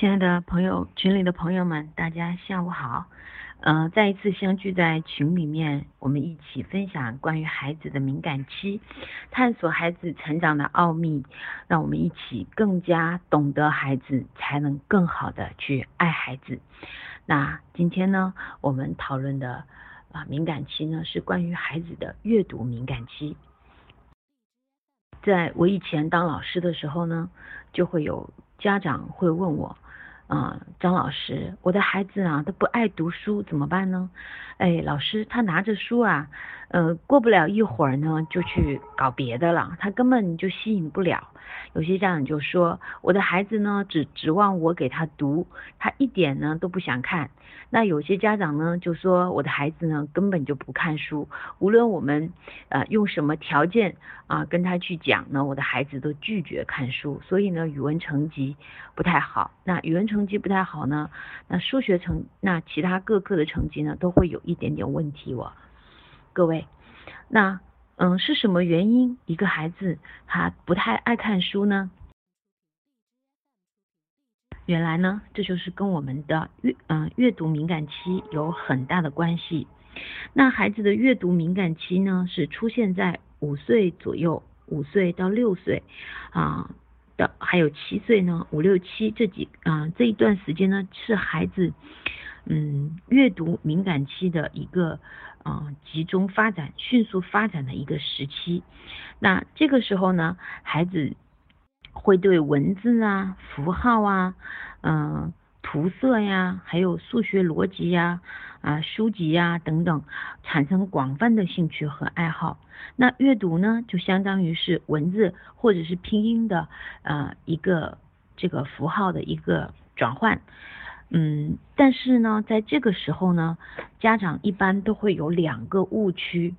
亲爱的朋友，群里的朋友们，大家下午好。呃，再一次相聚在群里面，我们一起分享关于孩子的敏感期，探索孩子成长的奥秘，让我们一起更加懂得孩子，才能更好的去爱孩子。那今天呢，我们讨论的啊敏感期呢，是关于孩子的阅读敏感期。在我以前当老师的时候呢，就会有家长会问我。啊，张老师，我的孩子啊，他不爱读书，怎么办呢？哎，老师，他拿着书啊，呃，过不了一会儿呢，就去搞别的了，他根本就吸引不了。有些家长就说，我的孩子呢，只指望我给他读，他一点呢都不想看。那有些家长呢，就说我的孩子呢，根本就不看书，无论我们呃用什么条件啊跟他去讲呢，我的孩子都拒绝看书，所以呢，语文成绩不太好。那语文成成绩不太好呢，那数学成，那其他各科的成绩呢，都会有一点点问题。我各位，那。嗯，是什么原因一个孩子他不太爱看书呢？原来呢，这就是跟我们的阅嗯阅读敏感期有很大的关系。那孩子的阅读敏感期呢，是出现在五岁左右，五岁到六岁啊还有七岁呢，五六七这几啊这一段时间呢，是孩子嗯阅读敏感期的一个。啊，集中发展、迅速发展的一个时期。那这个时候呢，孩子会对文字啊、符号啊、嗯、涂色呀，还有数学逻辑呀、啊书籍呀等等，产生广泛的兴趣和爱好。那阅读呢，就相当于是文字或者是拼音的呃一个这个符号的一个转换。嗯，但是呢，在这个时候呢，家长一般都会有两个误区。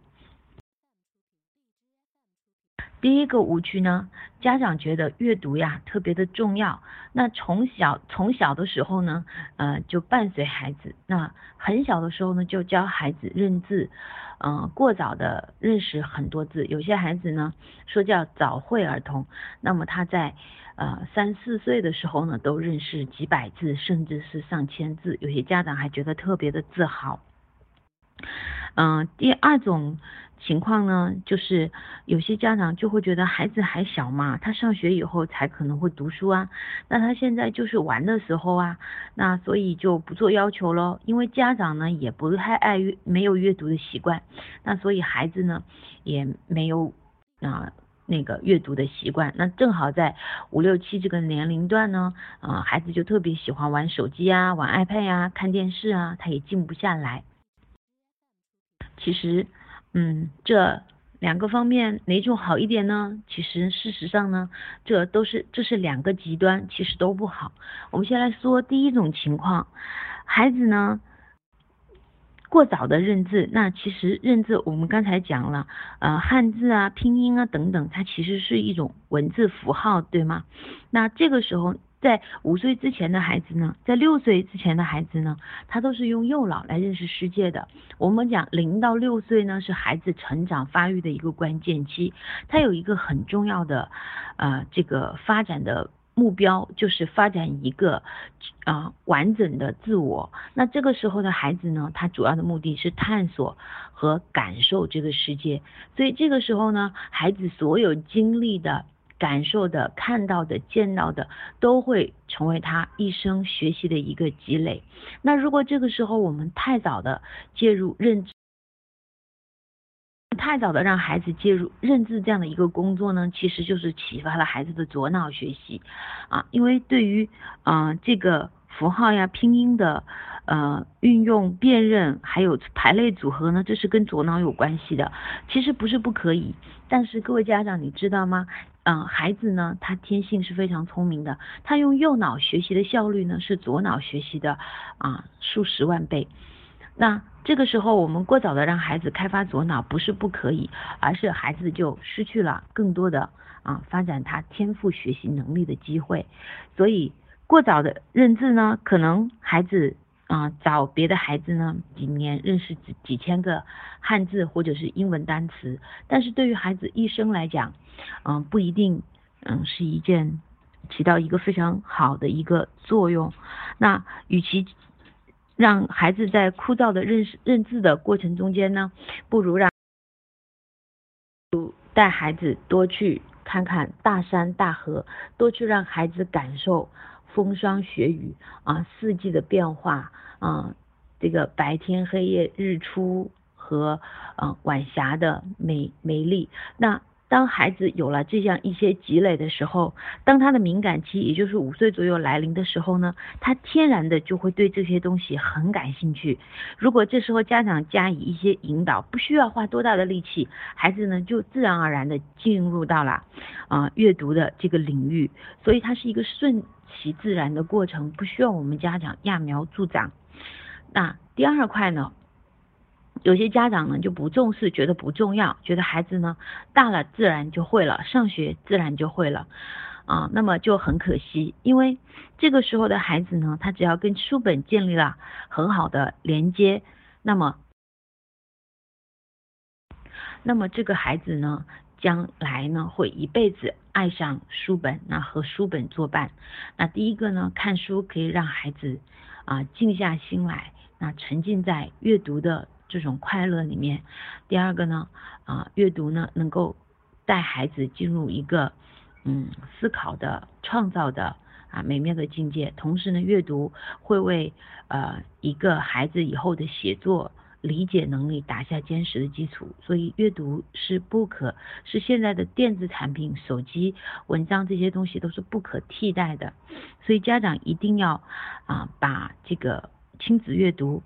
第一个误区呢，家长觉得阅读呀特别的重要，那从小从小的时候呢，呃，就伴随孩子，那很小的时候呢，就教孩子认字，嗯，过早的认识很多字，有些孩子呢说叫早会儿童，那么他在。呃，三四岁的时候呢，都认识几百字，甚至是上千字，有些家长还觉得特别的自豪。嗯，第二种情况呢，就是有些家长就会觉得孩子还小嘛，他上学以后才可能会读书啊，那他现在就是玩的时候啊，那所以就不做要求喽，因为家长呢也不太爱阅，没有阅读的习惯，那所以孩子呢也没有啊。那个阅读的习惯，那正好在五六七这个年龄段呢，啊，孩子就特别喜欢玩手机啊，玩 iPad 呀，看电视啊，他也静不下来。其实，嗯，这两个方面哪种好一点呢？其实事实上呢，这都是这是两个极端，其实都不好。我们先来说第一种情况，孩子呢。过早的认字，那其实认字我们刚才讲了，呃，汉字啊、拼音啊等等，它其实是一种文字符号，对吗？那这个时候，在五岁之前的孩子呢，在六岁之前的孩子呢，他都是用右脑来认识世界的。我们讲零到六岁呢，是孩子成长发育的一个关键期，他有一个很重要的，呃，这个发展的。目标就是发展一个啊完整的自我。那这个时候的孩子呢，他主要的目的是探索和感受这个世界。所以这个时候呢，孩子所有经历的、感受的、看到的、见到的，都会成为他一生学习的一个积累。那如果这个时候我们太早的介入认知，太早的让孩子介入认字这样的一个工作呢，其实就是启发了孩子的左脑学习啊，因为对于啊这个符号呀、拼音的呃运用、辨认，还有排列组合呢，这是跟左脑有关系的。其实不是不可以，但是各位家长你知道吗？嗯，孩子呢，他天性是非常聪明的，他用右脑学习的效率呢，是左脑学习的啊数十万倍。那这个时候，我们过早的让孩子开发左脑不是不可以，而是孩子就失去了更多的啊发展他天赋学习能力的机会。所以过早的认字呢，可能孩子啊找别的孩子呢几年认识几几千个汉字或者是英文单词，但是对于孩子一生来讲，嗯不一定嗯是一件起到一个非常好的一个作用。那与其让孩子在枯燥的认识认字的过程中间呢，不如让带孩子多去看看大山大河，多去让孩子感受风霜雪雨啊，四季的变化啊，这个白天黑夜日出和嗯晚霞的美美丽。那当孩子有了这样一些积累的时候，当他的敏感期，也就是五岁左右来临的时候呢，他天然的就会对这些东西很感兴趣。如果这时候家长加以一些引导，不需要花多大的力气，孩子呢就自然而然的进入到了啊阅读的这个领域，所以它是一个顺其自然的过程，不需要我们家长揠苗助长。那第二块呢？有些家长呢就不重视，觉得不重要，觉得孩子呢大了自然就会了，上学自然就会了，啊，那么就很可惜，因为这个时候的孩子呢，他只要跟书本建立了很好的连接，那么，那么这个孩子呢，将来呢会一辈子爱上书本，那和书本作伴。那第一个呢，看书可以让孩子啊静下心来，那沉浸在阅读的。这种快乐里面，第二个呢，啊，阅读呢能够带孩子进入一个嗯思考的、创造的啊美妙的境界。同时呢，阅读会为呃一个孩子以后的写作理解能力打下坚实的基础。所以，阅读是不可是现在的电子产品、手机、文章这些东西都是不可替代的。所以，家长一定要啊把这个亲子阅读。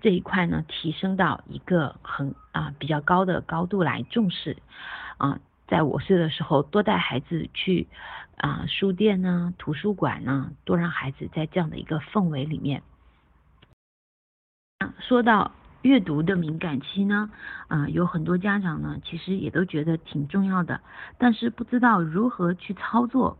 这一块呢，提升到一个很啊比较高的高度来重视啊，在五岁的时候多带孩子去啊书店呢、图书馆呢，多让孩子在这样的一个氛围里面。说到阅读的敏感期呢，啊有很多家长呢，其实也都觉得挺重要的，但是不知道如何去操作。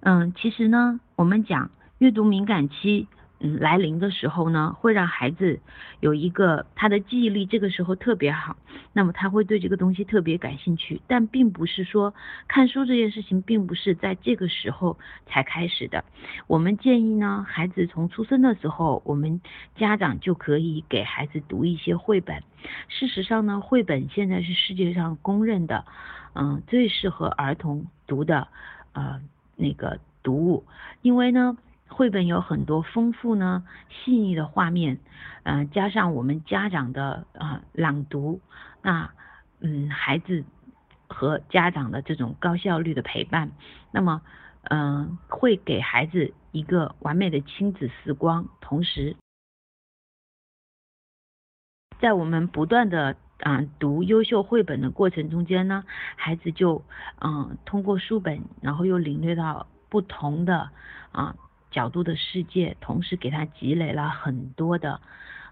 嗯，其实呢，我们讲阅读敏感期。嗯，来临的时候呢，会让孩子有一个他的记忆力这个时候特别好，那么他会对这个东西特别感兴趣。但并不是说看书这件事情并不是在这个时候才开始的。我们建议呢，孩子从出生的时候，我们家长就可以给孩子读一些绘本。事实上呢，绘本现在是世界上公认的，嗯，最适合儿童读的呃那个读物，因为呢。绘本有很多丰富呢、细腻的画面，嗯，加上我们家长的啊朗读，那嗯孩子和家长的这种高效率的陪伴，那么嗯会给孩子一个完美的亲子时光。同时，在我们不断的啊读优秀绘本的过程中间呢，孩子就嗯通过书本，然后又领略到不同的啊。角度的世界，同时给他积累了很多的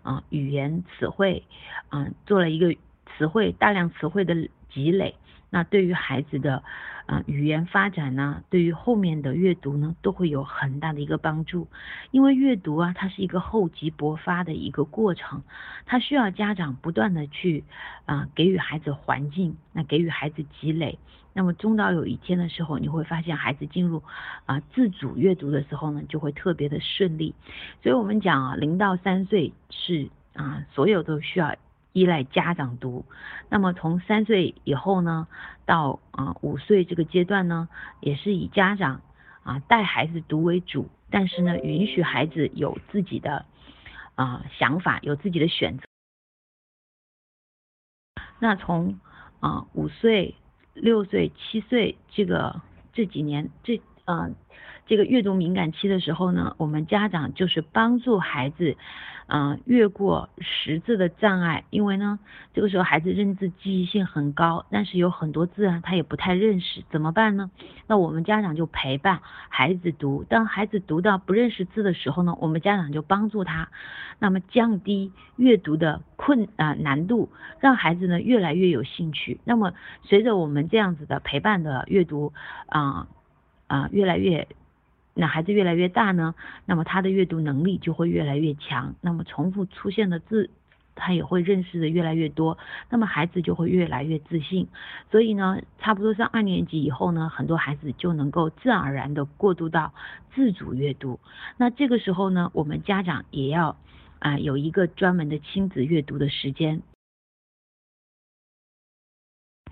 啊语言词汇，嗯做了一个词汇大量词汇的积累。那对于孩子的啊语言发展呢，对于后面的阅读呢，都会有很大的一个帮助。因为阅读啊，它是一个厚积薄发的一个过程，它需要家长不断的去啊给予孩子环境，那给予孩子积累。那么终到有一天的时候，你会发现孩子进入啊自主阅读的时候呢，就会特别的顺利。所以我们讲啊，零到三岁是啊所有都需要依赖家长读。那么从三岁以后呢，到啊五岁这个阶段呢，也是以家长啊带孩子读为主，但是呢，允许孩子有自己的啊想法，有自己的选择。那从啊五岁。六岁、七岁这个这几年，这嗯这个阅读敏感期的时候呢，我们家长就是帮助孩子。嗯，越过识字的障碍，因为呢，这个时候孩子认字记忆性很高，但是有很多字啊，他也不太认识，怎么办呢？那我们家长就陪伴孩子读，当孩子读到不认识字的时候呢，我们家长就帮助他，那么降低阅读的困啊难度，让孩子呢越来越有兴趣。那么随着我们这样子的陪伴的阅读啊啊越来越。那孩子越来越大呢，那么他的阅读能力就会越来越强。那么重复出现的字他也会认识的越来越多，那么孩子就会越来越自信。所以呢，差不多上二年级以后呢，很多孩子就能够自然而然的过渡到自主阅读。那这个时候呢，我们家长也要啊有一个专门的亲子阅读的时间。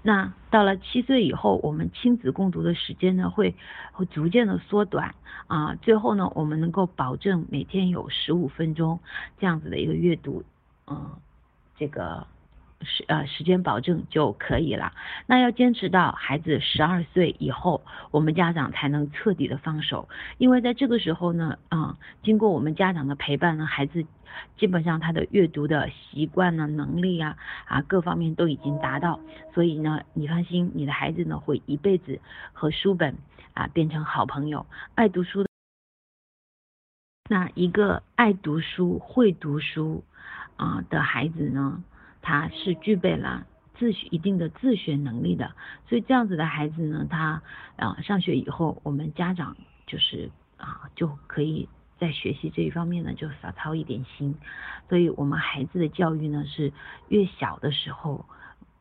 那到了七岁以后，我们亲子共读的时间呢，会会逐渐的缩短啊，最后呢，我们能够保证每天有十五分钟这样子的一个阅读，嗯，这个。时呃时间保证就可以了，那要坚持到孩子十二岁以后，我们家长才能彻底的放手，因为在这个时候呢，啊，经过我们家长的陪伴呢，孩子基本上他的阅读的习惯呢、能力啊啊各方面都已经达到，所以呢，你放心，你的孩子呢会一辈子和书本啊变成好朋友，爱读书的。那一个爱读书、会读书啊的孩子呢？他是具备了自学一定的自学能力的，所以这样子的孩子呢，他啊上学以后，我们家长就是啊就可以在学习这一方面呢就少操一点心，所以我们孩子的教育呢是越小的时候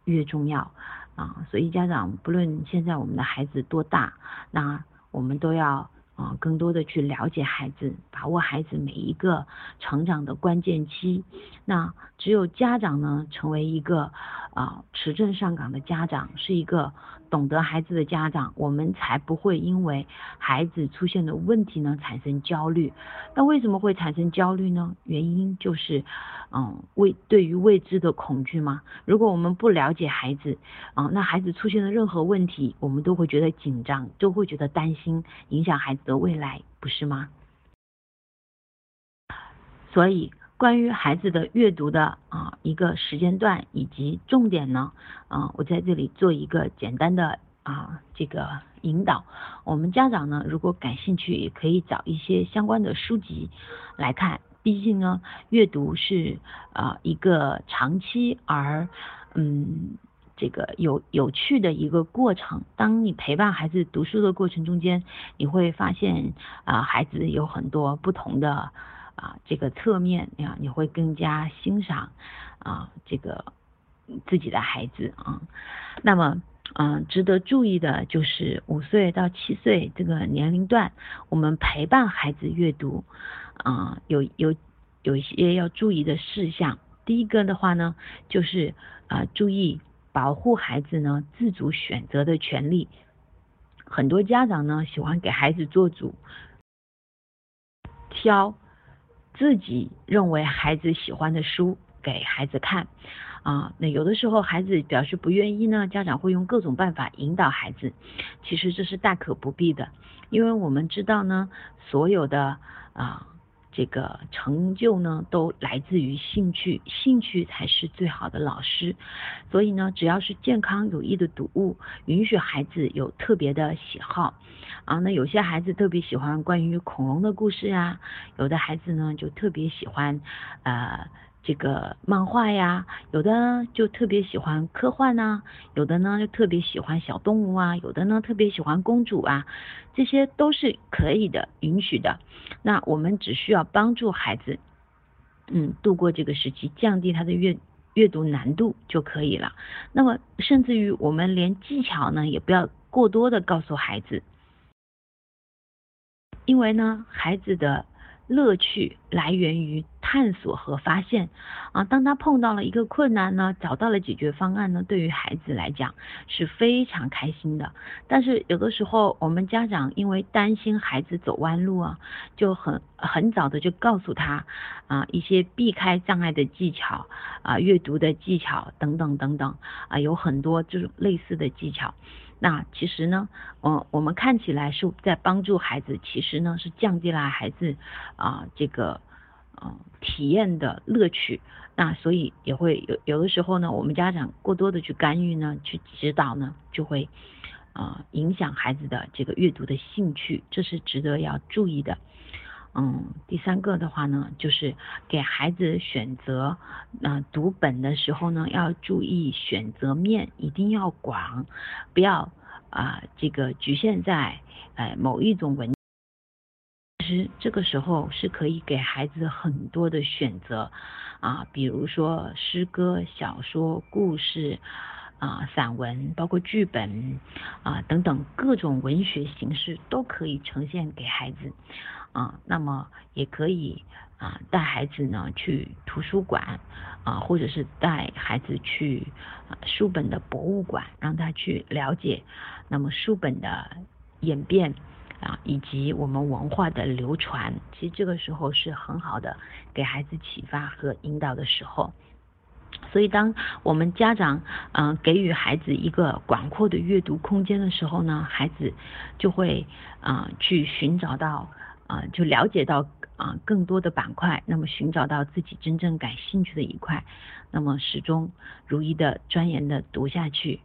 越重要啊，所以家长不论现在我们的孩子多大，那我们都要。啊，更多的去了解孩子，把握孩子每一个成长的关键期。那只有家长呢，成为一个啊持证上岗的家长，是一个。懂得孩子的家长，我们才不会因为孩子出现的问题呢产生焦虑。那为什么会产生焦虑呢？原因就是，嗯，未对于未知的恐惧吗。如果我们不了解孩子，啊，那孩子出现的任何问题，我们都会觉得紧张，都会觉得担心，影响孩子的未来，不是吗？所以。关于孩子的阅读的啊一个时间段以及重点呢，啊，我在这里做一个简单的啊这个引导。我们家长呢，如果感兴趣，也可以找一些相关的书籍来看。毕竟呢，阅读是啊一个长期而嗯这个有有趣的一个过程。当你陪伴孩子读书的过程中间，你会发现啊孩子有很多不同的。啊，这个侧面呀，你会更加欣赏啊，这个自己的孩子啊。那么，嗯，值得注意的就是五岁到七岁这个年龄段，我们陪伴孩子阅读啊，有有有一些要注意的事项。第一个的话呢，就是啊，注意保护孩子呢自主选择的权利。很多家长呢喜欢给孩子做主，挑。自己认为孩子喜欢的书给孩子看，啊，那有的时候孩子表示不愿意呢，家长会用各种办法引导孩子，其实这是大可不必的，因为我们知道呢，所有的啊。这个成就呢，都来自于兴趣，兴趣才是最好的老师。所以呢，只要是健康有益的读物，允许孩子有特别的喜好啊。那有些孩子特别喜欢关于恐龙的故事啊，有的孩子呢就特别喜欢呃。这个漫画呀，有的就特别喜欢科幻呐，有的呢就特别喜欢小动物啊，有的呢特别喜欢公主啊，这些都是可以的，允许的。那我们只需要帮助孩子，嗯，度过这个时期，降低他的阅阅读难度就可以了。那么，甚至于我们连技巧呢，也不要过多的告诉孩子，因为呢，孩子的。乐趣来源于探索和发现啊！当他碰到了一个困难呢，找到了解决方案呢，对于孩子来讲是非常开心的。但是有的时候，我们家长因为担心孩子走弯路啊，就很很早的就告诉他啊一些避开障碍的技巧啊，阅读的技巧等等等等啊，有很多这种类似的技巧。那其实呢，我我们看起来是在帮助孩子，其实呢是降低了孩子啊这个嗯体验的乐趣。那所以也会有有的时候呢，我们家长过多的去干预呢，去指导呢，就会啊影响孩子的这个阅读的兴趣，这是值得要注意的。嗯，第三个的话呢，就是给孩子选择，那读本的时候呢，要注意选择面一定要广，不要啊这个局限在呃某一种文。其实这个时候是可以给孩子很多的选择啊，比如说诗歌、小说、故事。啊，散文包括剧本啊等等各种文学形式都可以呈现给孩子啊。那么也可以啊带孩子呢去图书馆啊，或者是带孩子去书本的博物馆，让他去了解那么书本的演变啊，以及我们文化的流传。其实这个时候是很好的给孩子启发和引导的时候。所以，当我们家长嗯给予孩子一个广阔的阅读空间的时候呢，孩子就会啊去寻找到啊就了解到啊更多的板块，那么寻找到自己真正感兴趣的一块，那么始终如一的钻研的读下去。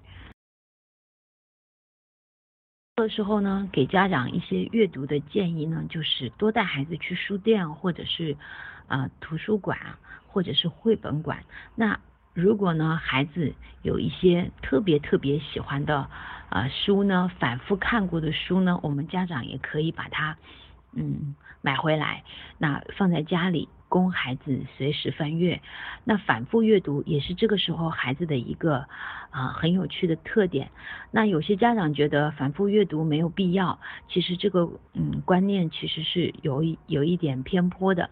这个时候呢，给家长一些阅读的建议呢，就是多带孩子去书店或者是啊图书馆或者是绘本馆。那如果呢，孩子有一些特别特别喜欢的啊书呢，反复看过的书呢，我们家长也可以把它嗯买回来，那放在家里。供孩子随时翻阅，那反复阅读也是这个时候孩子的一个啊很有趣的特点。那有些家长觉得反复阅读没有必要，其实这个嗯观念其实是有一有一点偏颇的。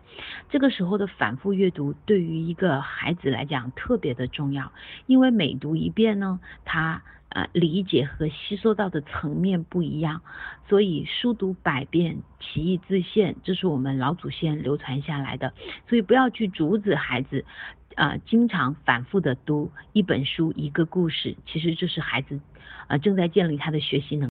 这个时候的反复阅读对于一个孩子来讲特别的重要，因为每读一遍呢，他。啊，理解和吸收到的层面不一样，所以书读百遍，其义自现，这是我们老祖先流传下来的。所以不要去阻止孩子，啊，经常反复的读一本书，一个故事，其实这是孩子啊正在建立他的学习能。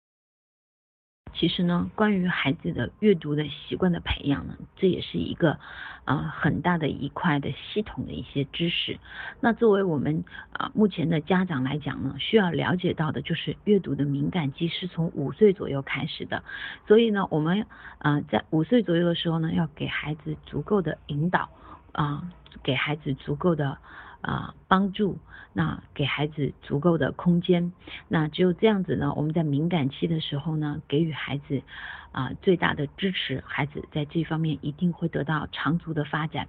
其实呢，关于孩子的阅读的习惯的培养呢，这也是一个啊很大的一块的系统的一些知识。那作为我们啊目前的家长来讲呢，需要了解到的就是阅读的敏感期是从五岁左右开始的。所以呢，我们啊在五岁左右的时候呢，要给孩子足够的引导啊，给孩子足够的。啊，帮助那给孩子足够的空间，那只有这样子呢，我们在敏感期的时候呢，给予孩子啊最大的支持，孩子在这方面一定会得到长足的发展。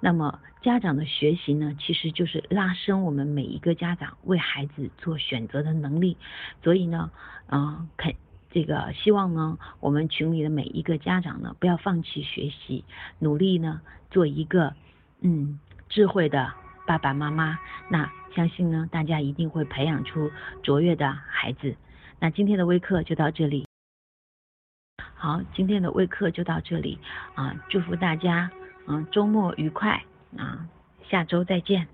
那么家长的学习呢，其实就是拉伸我们每一个家长为孩子做选择的能力。所以呢，嗯，肯这个希望呢，我们群里的每一个家长呢，不要放弃学习，努力呢，做一个嗯智慧的。爸爸妈妈，那相信呢，大家一定会培养出卓越的孩子。那今天的微课就到这里，好，今天的微课就到这里啊，祝福大家，嗯，周末愉快啊，下周再见。